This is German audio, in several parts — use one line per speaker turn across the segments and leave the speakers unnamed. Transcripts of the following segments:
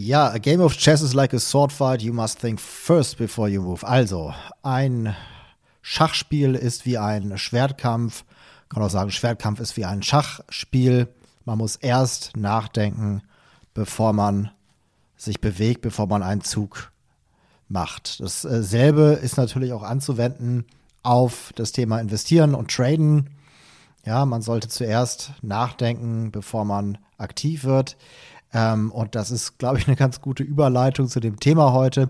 Ja, a game of chess is like a sword fight. You must think first before you move. Also, ein Schachspiel ist wie ein Schwertkampf. Kann auch sagen, Schwertkampf ist wie ein Schachspiel. Man muss erst nachdenken, bevor man sich bewegt, bevor man einen Zug macht. Dasselbe ist natürlich auch anzuwenden auf das Thema Investieren und Traden. Ja, man sollte zuerst nachdenken, bevor man aktiv wird. Ähm, und das ist, glaube ich, eine ganz gute Überleitung zu dem Thema heute,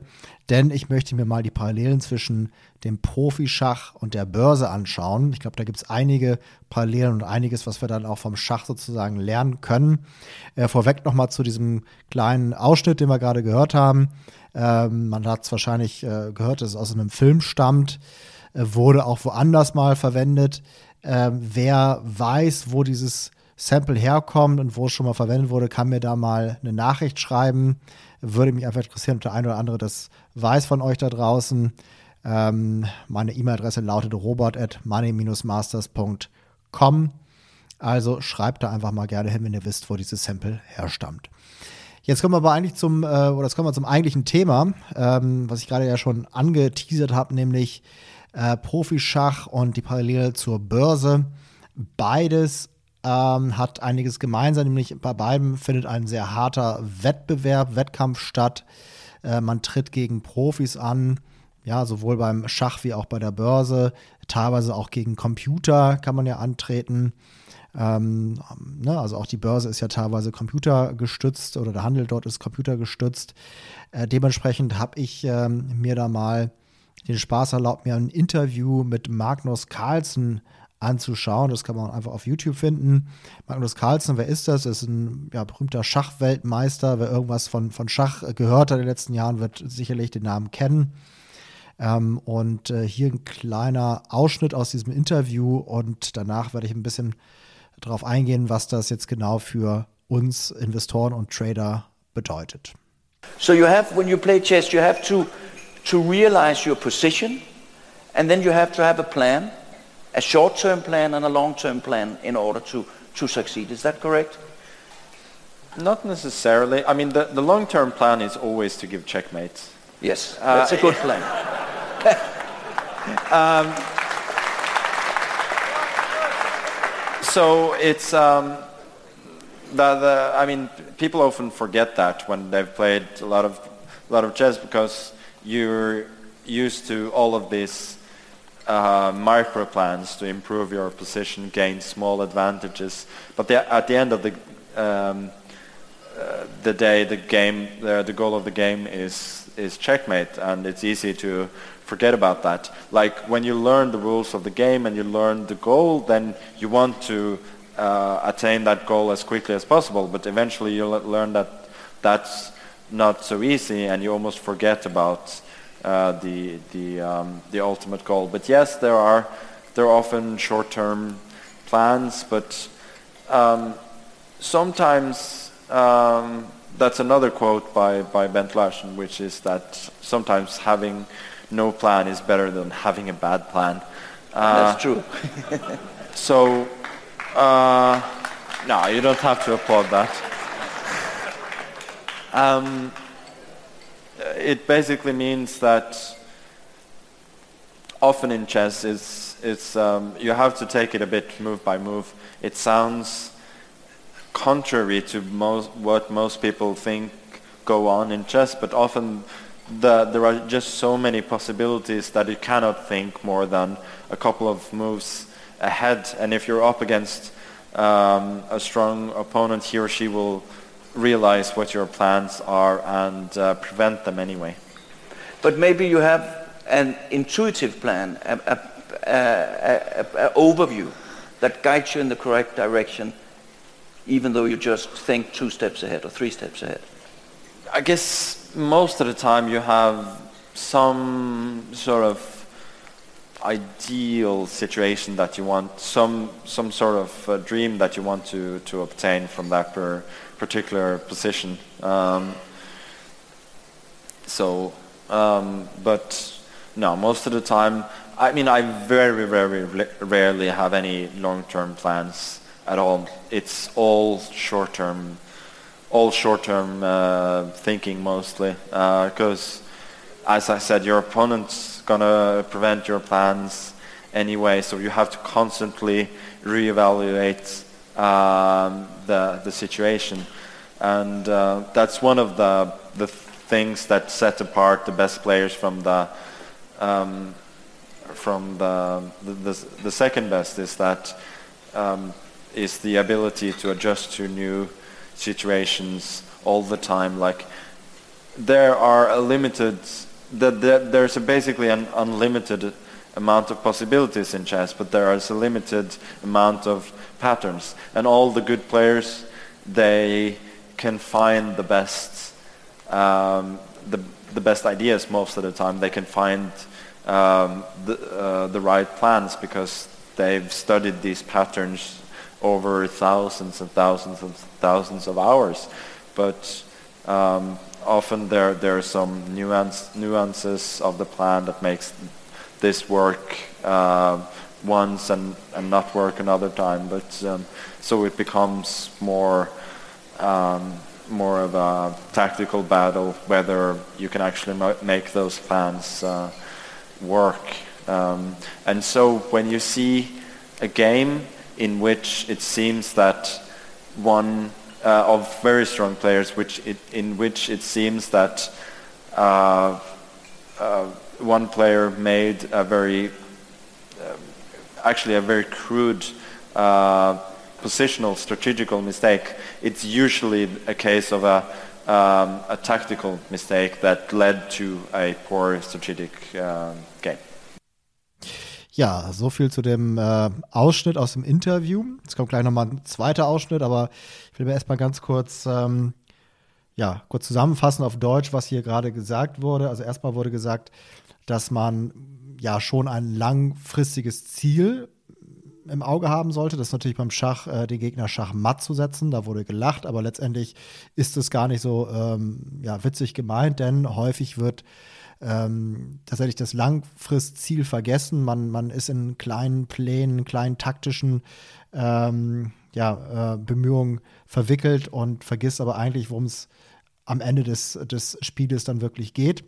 denn ich möchte mir mal die Parallelen zwischen dem Profischach und der Börse anschauen. Ich glaube, da gibt es einige Parallelen und einiges, was wir dann auch vom Schach sozusagen lernen können. Äh, vorweg nochmal zu diesem kleinen Ausschnitt, den wir gerade gehört haben. Ähm, man hat es wahrscheinlich äh, gehört, dass es aus einem Film stammt, äh, wurde auch woanders mal verwendet. Ähm, wer weiß, wo dieses Sample herkommt und wo es schon mal verwendet wurde, kann mir da mal eine Nachricht schreiben. Würde mich einfach interessieren, ob der eine oder andere das weiß von euch da draußen. Ähm, meine E-Mail-Adresse lautet robert.money-masters.com. Also schreibt da einfach mal gerne hin, wenn ihr wisst, wo dieses Sample herstammt. Jetzt kommen wir aber eigentlich zum, äh, oder jetzt kommen wir zum eigentlichen Thema, ähm, was ich gerade ja schon angeteasert habe, nämlich äh, Profischach und die Parallele zur Börse. Beides ähm, hat einiges gemeinsam, nämlich bei beiden findet ein sehr harter Wettbewerb, Wettkampf statt. Äh, man tritt gegen Profis an, ja, sowohl beim Schach wie auch bei der Börse, teilweise auch gegen Computer kann man ja antreten. Ähm, ne, also auch die Börse ist ja teilweise computergestützt oder der Handel dort ist computergestützt. Äh, dementsprechend habe ich ähm, mir da mal den Spaß erlaubt, mir ein Interview mit Magnus Carlsen anzuschauen. Das kann man einfach auf YouTube finden. Magnus Carlsen, wer ist das? Das ist ein ja, berühmter Schachweltmeister. Wer irgendwas von, von Schach gehört hat in den letzten Jahren, wird sicherlich den Namen kennen. Ähm, und äh, hier ein kleiner Ausschnitt aus diesem Interview und danach werde ich ein bisschen darauf eingehen, was das jetzt genau für uns Investoren und Trader bedeutet.
So you have, when you play chess, you have to, to realize your position and then you have to have a plan. A short-term plan and a long-term plan in order to, to succeed. Is that correct?
Not necessarily. I mean, the, the long-term plan is always to give checkmates.
Yes, that's uh, a good plan.
um, so it's um, the, the, I mean, people often forget that when they've played a lot of a lot of chess because you're used to all of this uh, micro plans to improve your position, gain small advantages. But the, at the end of the um, uh, the day, the game, the, the goal of the game is is checkmate, and it's easy to forget about that. Like when you learn the rules of the game and you learn the goal, then you want to uh, attain that goal as quickly as possible. But eventually, you'll learn that that's not so easy, and you almost forget about uh, the the um, the ultimate goal. But yes, there are there are often short-term plans, but um, sometimes um, that's another quote by by Bent Larsen, which is that sometimes having no plan is better than having a bad plan.
Uh, that's true.
so, uh, no, you don't have to applaud that. Um, it basically means that often in chess it's, it's, um, you have to take it a bit move by move. It sounds contrary to most, what most people think go on in chess, but often the, there are just so many possibilities that you cannot think more than a couple of moves ahead. And if you're up against um, a strong opponent, he or she will realize what your plans are and uh, prevent them anyway.
But maybe you have an intuitive plan, an overview that guides you in the correct direction, even though you just think two steps ahead or three steps ahead.
I guess most of the time you have some sort of ideal situation that you want, some some sort of uh, dream that you want to to obtain from that per, particular position. Um, so Um, but no, most of the time, I mean, I very, very rarely have any long-term plans at all. It's all short-term, all short-term uh, thinking mostly, because, uh, as I said, your opponent's gonna prevent your plans anyway, so you have to constantly reevaluate um, the the situation, and uh, that's one of the the things that set apart the best players from the um, from the, the, the second best is that um, is the ability to adjust to new situations all the time. Like there are a limited that there's a basically an unlimited amount of possibilities in chess, but there is a limited amount of patterns, and all the good players they can find the best um, the, the best ideas most of the time. They can find um, the, uh, the right plans because they've studied these patterns over thousands and thousands and thousands of hours. But um, often there, there are some nuance, nuances of the plan that makes this work uh, once and, and not work another time. But um, so it becomes more um, more of a tactical battle whether you can actually make those plans uh, work. Um, and so when you see a game in which it seems that one uh, of very strong players, which it, in which it seems that uh, uh one player made a very, actually a very crude uh, positional strategical mistake, it's usually a case of a, um, a tactical mistake that led to a poor strategic uh, game.
Ja, so viel zu dem äh, Ausschnitt aus dem Interview. Es kommt gleich nochmal ein zweiter Ausschnitt, aber ich will mir erstmal ganz kurz, ähm, ja, kurz zusammenfassen auf Deutsch, was hier gerade gesagt wurde. Also erstmal wurde gesagt, dass man ja schon ein langfristiges Ziel im Auge haben sollte. Das ist natürlich beim Schach, äh, den Gegner schachmatt zu setzen. Da wurde gelacht, aber letztendlich ist es gar nicht so ähm, ja, witzig gemeint, denn häufig wird ähm, tatsächlich das Langfristziel vergessen. Man, man ist in kleinen Plänen, kleinen taktischen ähm, ja, äh, Bemühungen verwickelt und vergisst aber eigentlich, worum es am Ende des, des Spieles dann wirklich geht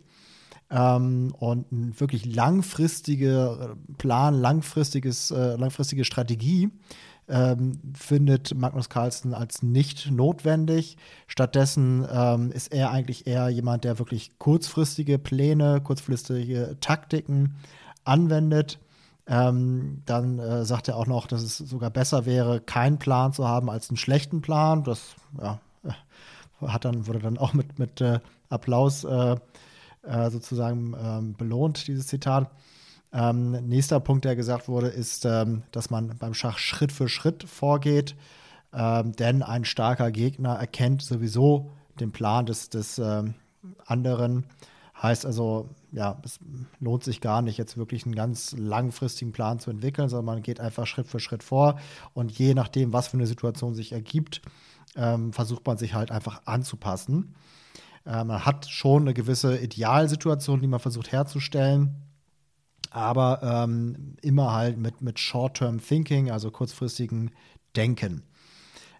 ähm, und ein wirklich langfristiger Plan, langfristiges, äh, langfristige Strategie ähm, findet Magnus Carlsen als nicht notwendig. Stattdessen ähm, ist er eigentlich eher jemand, der wirklich kurzfristige Pläne, kurzfristige Taktiken anwendet. Ähm, dann äh, sagt er auch noch, dass es sogar besser wäre, keinen Plan zu haben als einen schlechten Plan. Das ja, hat dann, wurde dann auch mit, mit äh, Applaus äh, äh, sozusagen ähm, belohnt, dieses Zitat. Ähm, nächster Punkt, der gesagt wurde, ist, ähm, dass man beim Schach Schritt für Schritt vorgeht, ähm, denn ein starker Gegner erkennt sowieso den Plan des, des ähm, anderen. Heißt also, ja, es lohnt sich gar nicht, jetzt wirklich einen ganz langfristigen Plan zu entwickeln, sondern man geht einfach Schritt für Schritt vor und je nachdem, was für eine Situation sich ergibt, ähm, versucht man sich halt einfach anzupassen. Äh, man hat schon eine gewisse Idealsituation, die man versucht herzustellen, aber ähm, immer halt mit, mit Short-Term Thinking, also kurzfristigen Denken.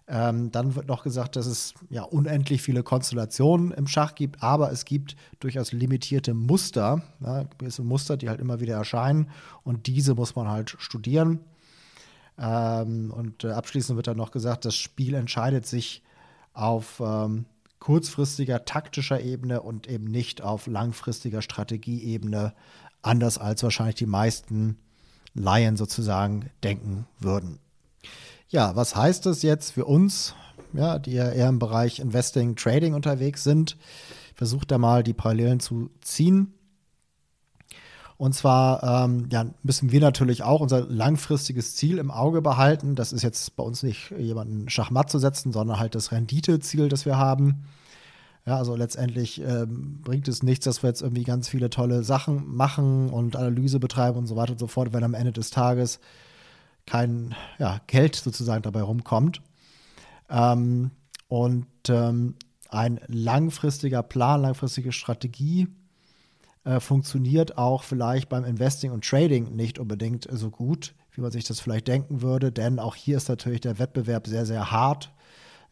Ähm, dann wird noch gesagt, dass es ja unendlich viele Konstellationen im Schach gibt, aber es gibt durchaus limitierte Muster, ja, gewisse Muster, die halt immer wieder erscheinen und diese muss man halt studieren. Ähm, und äh, abschließend wird dann noch gesagt, das Spiel entscheidet sich auf ähm, kurzfristiger taktischer Ebene und eben nicht auf langfristiger Strategieebene, anders als wahrscheinlich die meisten Laien sozusagen denken würden. Ja, was heißt das jetzt für uns, ja, die ja eher im Bereich Investing, Trading unterwegs sind? Versucht da mal die Parallelen zu ziehen. Und zwar ähm, ja, müssen wir natürlich auch unser langfristiges Ziel im Auge behalten. Das ist jetzt bei uns nicht jemanden Schachmatt zu setzen, sondern halt das Renditeziel, das wir haben. Ja, also letztendlich ähm, bringt es nichts, dass wir jetzt irgendwie ganz viele tolle Sachen machen und Analyse betreiben und so weiter und so fort, wenn am Ende des Tages kein ja, Geld sozusagen dabei rumkommt. Ähm, und ähm, ein langfristiger Plan, langfristige Strategie äh, funktioniert auch vielleicht beim Investing und Trading nicht unbedingt so gut, wie man sich das vielleicht denken würde, denn auch hier ist natürlich der Wettbewerb sehr, sehr hart.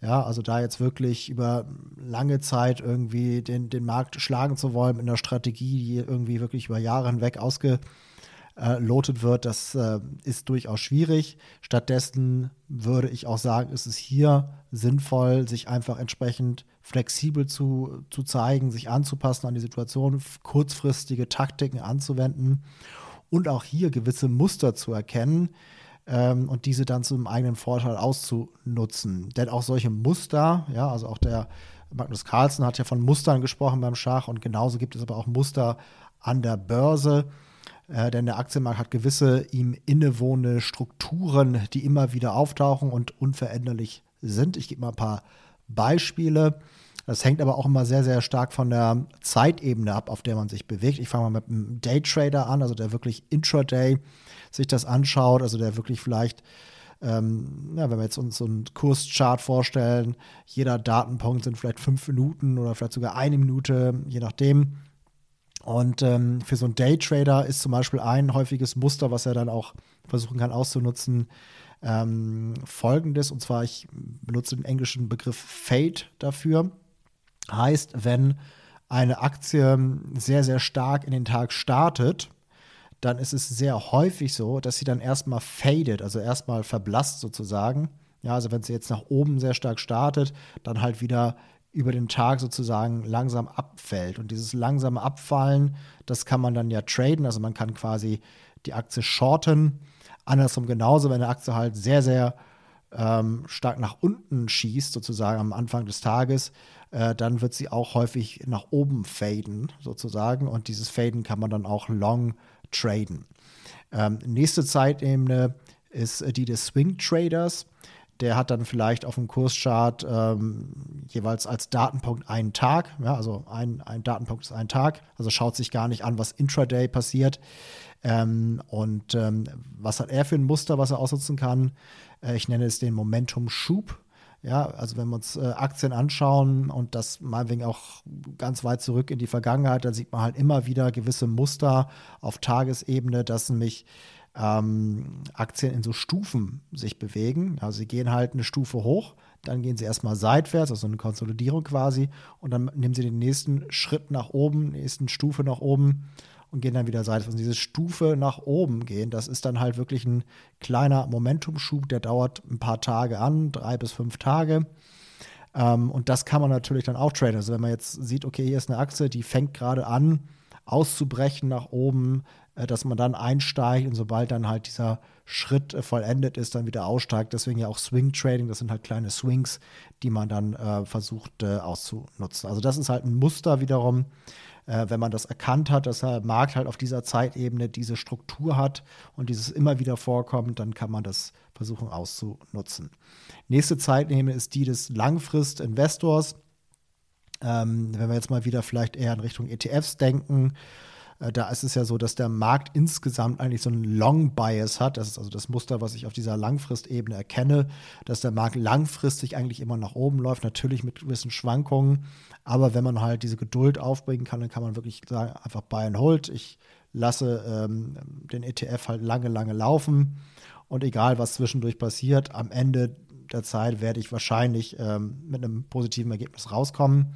Ja, also da jetzt wirklich über lange Zeit irgendwie den, den Markt schlagen zu wollen mit einer Strategie, die irgendwie wirklich über Jahre hinweg ausgelotet wird, das äh, ist durchaus schwierig. Stattdessen würde ich auch sagen, ist es hier sinnvoll, sich einfach entsprechend flexibel zu, zu zeigen, sich anzupassen an die Situation, kurzfristige Taktiken anzuwenden und auch hier gewisse Muster zu erkennen, ähm, und diese dann zum eigenen Vorteil auszunutzen. Denn auch solche Muster, ja, also auch der Magnus Carlsen hat ja von Mustern gesprochen beim Schach und genauso gibt es aber auch Muster an der Börse. Äh, denn der Aktienmarkt hat gewisse ihm innewohnende Strukturen, die immer wieder auftauchen und unveränderlich sind. Ich gebe mal ein paar Beispiele. Das hängt aber auch immer sehr, sehr stark von der Zeitebene ab, auf der man sich bewegt. Ich fange mal mit einem Daytrader an, also der wirklich intraday sich das anschaut, also der wirklich vielleicht ähm, ja, wenn wir jetzt uns so einen Kurschart vorstellen, jeder Datenpunkt sind vielleicht fünf Minuten oder vielleicht sogar eine Minute, je nachdem. Und ähm, für so einen Daytrader ist zum Beispiel ein häufiges Muster, was er dann auch versuchen kann auszunutzen, ähm, folgendes. Und zwar, ich benutze den englischen Begriff Fade dafür. Heißt, wenn eine Aktie sehr, sehr stark in den Tag startet, dann ist es sehr häufig so, dass sie dann erstmal fadet, also erstmal verblasst sozusagen. Ja, also wenn sie jetzt nach oben sehr stark startet, dann halt wieder über den Tag sozusagen langsam abfällt. Und dieses langsame Abfallen, das kann man dann ja traden. Also man kann quasi die Aktie shorten. Andersrum genauso, wenn eine Aktie halt sehr, sehr ähm, stark nach unten schießt, sozusagen am Anfang des Tages, äh, dann wird sie auch häufig nach oben faden, sozusagen. Und dieses Faden kann man dann auch long traden. Ähm, nächste Zeitebene ist äh, die des Swing Traders. Der hat dann vielleicht auf dem Kurschart ähm, jeweils als Datenpunkt einen Tag. Ja, also ein, ein Datenpunkt ist ein Tag. Also schaut sich gar nicht an, was intraday passiert. Ähm, und ähm, was hat er für ein Muster, was er ausnutzen kann? Äh, ich nenne es den Momentum-Schub. Ja, also wenn wir uns äh, Aktien anschauen und das meinetwegen auch ganz weit zurück in die Vergangenheit, dann sieht man halt immer wieder gewisse Muster auf Tagesebene, dass nämlich ähm, Aktien in so Stufen sich bewegen. Also sie gehen halt eine Stufe hoch, dann gehen sie erstmal seitwärts, also eine Konsolidierung quasi, und dann nehmen sie den nächsten Schritt nach oben, nächsten Stufe nach oben und gehen dann wieder seitwärts. Und diese Stufe nach oben gehen, das ist dann halt wirklich ein kleiner Momentumschub, der dauert ein paar Tage an, drei bis fünf Tage. Ähm, und das kann man natürlich dann auch traden. Also wenn man jetzt sieht, okay, hier ist eine Achse, die fängt gerade an, auszubrechen nach oben, dass man dann einsteigt und sobald dann halt dieser Schritt äh, vollendet ist, dann wieder aussteigt. Deswegen ja auch Swing Trading, das sind halt kleine Swings, die man dann äh, versucht äh, auszunutzen. Also das ist halt ein Muster wiederum, äh, wenn man das erkannt hat, dass der Markt halt auf dieser Zeitebene diese Struktur hat und dieses immer wieder vorkommt, dann kann man das versuchen auszunutzen. Nächste Zeitebene ist die des Langfrist-Investors. Ähm, wenn wir jetzt mal wieder vielleicht eher in Richtung ETFs denken, äh, da ist es ja so, dass der Markt insgesamt eigentlich so einen Long Bias hat. Das ist also das Muster, was ich auf dieser Langfristebene erkenne, dass der Markt langfristig eigentlich immer nach oben läuft, natürlich mit gewissen Schwankungen. Aber wenn man halt diese Geduld aufbringen kann, dann kann man wirklich sagen, einfach buy and hold. Ich lasse ähm, den ETF halt lange, lange laufen. Und egal, was zwischendurch passiert, am Ende der Zeit werde ich wahrscheinlich ähm, mit einem positiven Ergebnis rauskommen.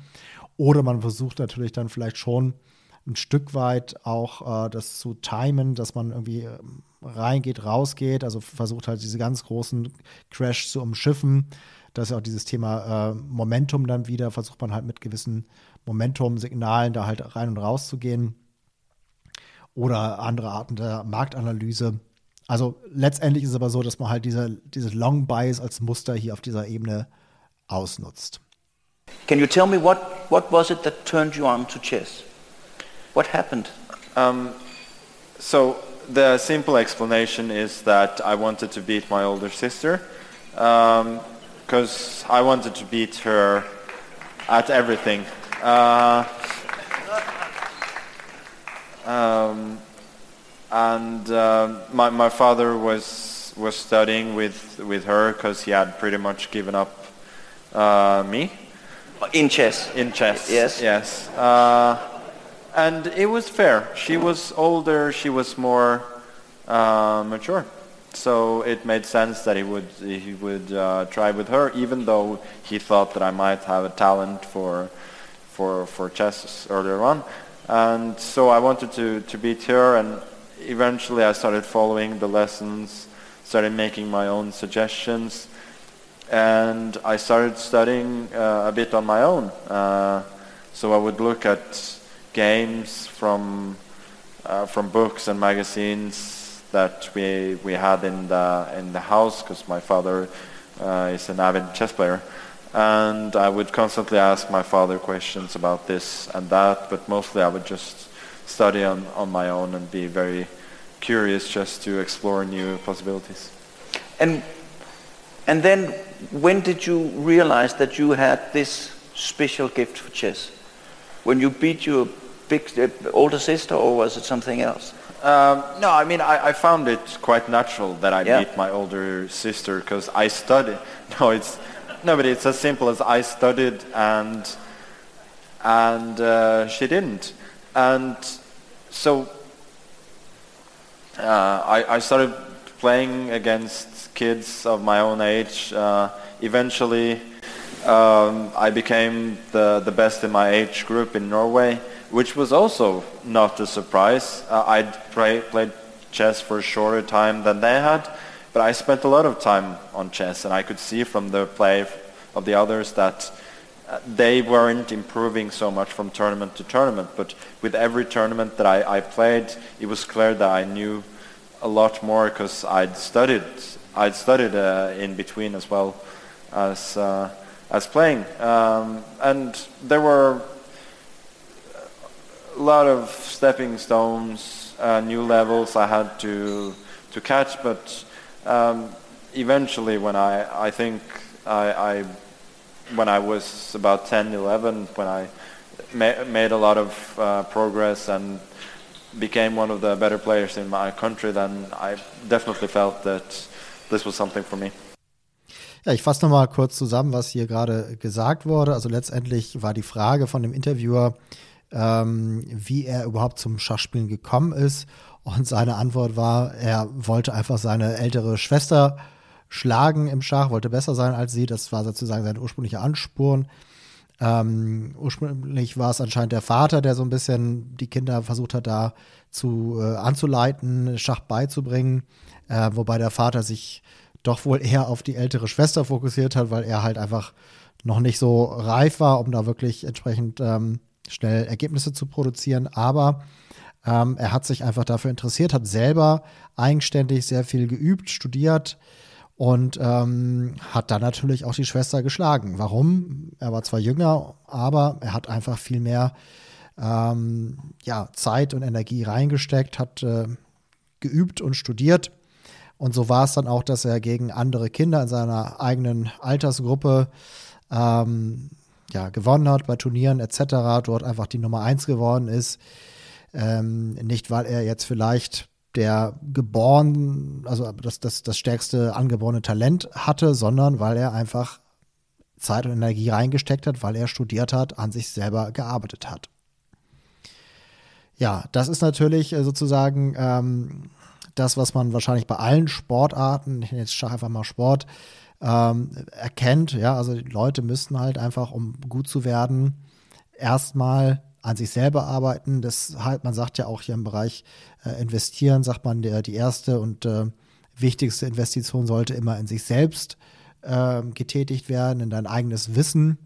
Oder man versucht natürlich dann vielleicht schon ein Stück weit auch äh, das zu timen, dass man irgendwie ähm, reingeht, rausgeht, also versucht halt diese ganz großen Crash zu umschiffen. Das ist auch dieses Thema äh, Momentum dann wieder, versucht man halt mit gewissen Momentum-Signalen da halt rein und raus zu gehen. Oder andere Arten der Marktanalyse. Also letztendlich ist es aber so, dass man halt diese, diese Long Buys als Muster hier auf dieser Ebene ausnutzt.
Can you tell me what, what was it that turned you on to chess? What happened?
Um, so the simple explanation is that I wanted to beat my older sister because um, I wanted to beat her at everything. Uh, um, and uh, my, my father was was studying with with her because he had pretty much given up uh, me
in chess.
in chess.
Yes.
Yes. Uh, and it was fair. She was older. She was more uh, mature. So it made sense that he would he would uh, try with her, even though he thought that I might have a talent for for for chess earlier on. And so I wanted to to beat her, and eventually I started following the lessons, started making my own suggestions, and I started studying uh, a bit on my own. Uh, so I would look at games from uh, from books and magazines that we we had in the in the house because my father uh, is an avid chess player, and I would constantly ask my father questions about this and that, but mostly I would just study on on my own and be very curious just to explore new possibilities.
And and then when did you realize that you had this special gift for chess? When you beat your big uh, older sister, or was it something else?
Um, no, I mean, I, I, found it quite natural that I
yeah.
beat my older sister because I studied. No, it's no, but it's as simple as I studied and and uh, she didn't, and so uh, I, I, started playing against kids of my own age. Uh, eventually, um, I became the the best in my age group in Norway which was also not a surprise. Uh, I'd play, played chess for a shorter time than they had, but I spent a lot of time on chess, and I could see from the play of the others that uh, they weren't improving so much from tournament to tournament. But with every tournament that I, I played, it was clear that I knew a lot more because I'd studied. I'd studied uh, in between as well as uh, as playing, um, and there were a lot of stepping stones, uh, new levels I had to to catch, but um, eventually when I I think I, I when I was about 10, 11, when I ma- made a lot of uh, progress and became one of the better players in my country, then I definitely felt that this was something for me.
Ja, ich fasse nochmal kurz zusammen, was hier gerade gesagt wurde. Also letztendlich war die Frage von dem Interviewer, ähm, wie er überhaupt zum Schachspielen gekommen ist. Und seine Antwort war, er wollte einfach seine ältere Schwester schlagen im Schach, wollte besser sein als sie. Das war sozusagen sein ursprünglicher Ansporn. Ähm, ursprünglich war es anscheinend der Vater, der so ein bisschen die Kinder versucht hat, da zu äh, anzuleiten, Schach beizubringen, äh, wobei der Vater sich doch wohl eher auf die ältere Schwester fokussiert hat, weil er halt einfach noch nicht so reif war, um da wirklich entsprechend ähm, schnell Ergebnisse zu produzieren, aber ähm, er hat sich einfach dafür interessiert, hat selber eigenständig sehr viel geübt, studiert und ähm, hat dann natürlich auch die Schwester geschlagen. Warum? Er war zwar jünger, aber er hat einfach viel mehr ähm, ja, Zeit und Energie reingesteckt, hat äh, geübt und studiert. Und so war es dann auch, dass er gegen andere Kinder in seiner eigenen Altersgruppe ähm, ja, gewonnen hat bei Turnieren etc., dort einfach die Nummer eins geworden ist. Ähm, nicht, weil er jetzt vielleicht der geboren, also das, das, das stärkste angeborene Talent hatte, sondern weil er einfach Zeit und Energie reingesteckt hat, weil er studiert hat, an sich selber gearbeitet hat. Ja, das ist natürlich äh, sozusagen ähm, das, was man wahrscheinlich bei allen Sportarten, ich nenne jetzt Schach einfach mal Sport, ähm, erkennt. Ja, also die Leute müssten halt einfach, um gut zu werden, erstmal an sich selber arbeiten. Das halt, man sagt ja auch hier im Bereich äh, investieren, sagt man, der, die erste und äh, wichtigste Investition sollte immer in sich selbst äh, getätigt werden, in dein eigenes Wissen.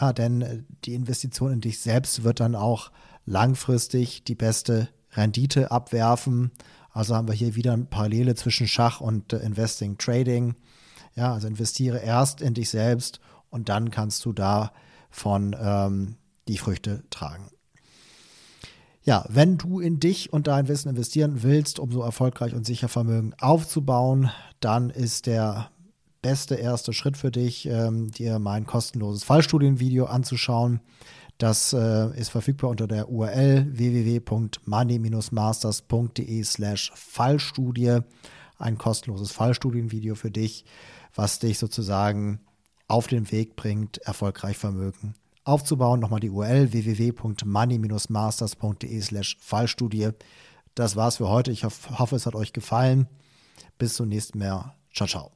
Ja, denn äh, die Investition in dich selbst wird dann auch langfristig die beste Rendite abwerfen. Also haben wir hier wieder eine Parallele zwischen Schach und äh, Investing Trading. Ja, also investiere erst in dich selbst und dann kannst du davon ähm, die Früchte tragen. Ja, wenn du in dich und dein Wissen investieren willst, um so erfolgreich und sicher Vermögen aufzubauen, dann ist der beste erste Schritt für dich, ähm, dir mein kostenloses Fallstudienvideo anzuschauen. Das äh, ist verfügbar unter der URL www.money-masters.de slash Fallstudie. Ein kostenloses Fallstudienvideo für dich, was dich sozusagen auf den Weg bringt, erfolgreich Vermögen aufzubauen. Nochmal die URL www.money-masters.de slash Fallstudie. Das war's für heute. Ich hoffe, es hat euch gefallen. Bis zum nächsten Mal. Ciao, ciao.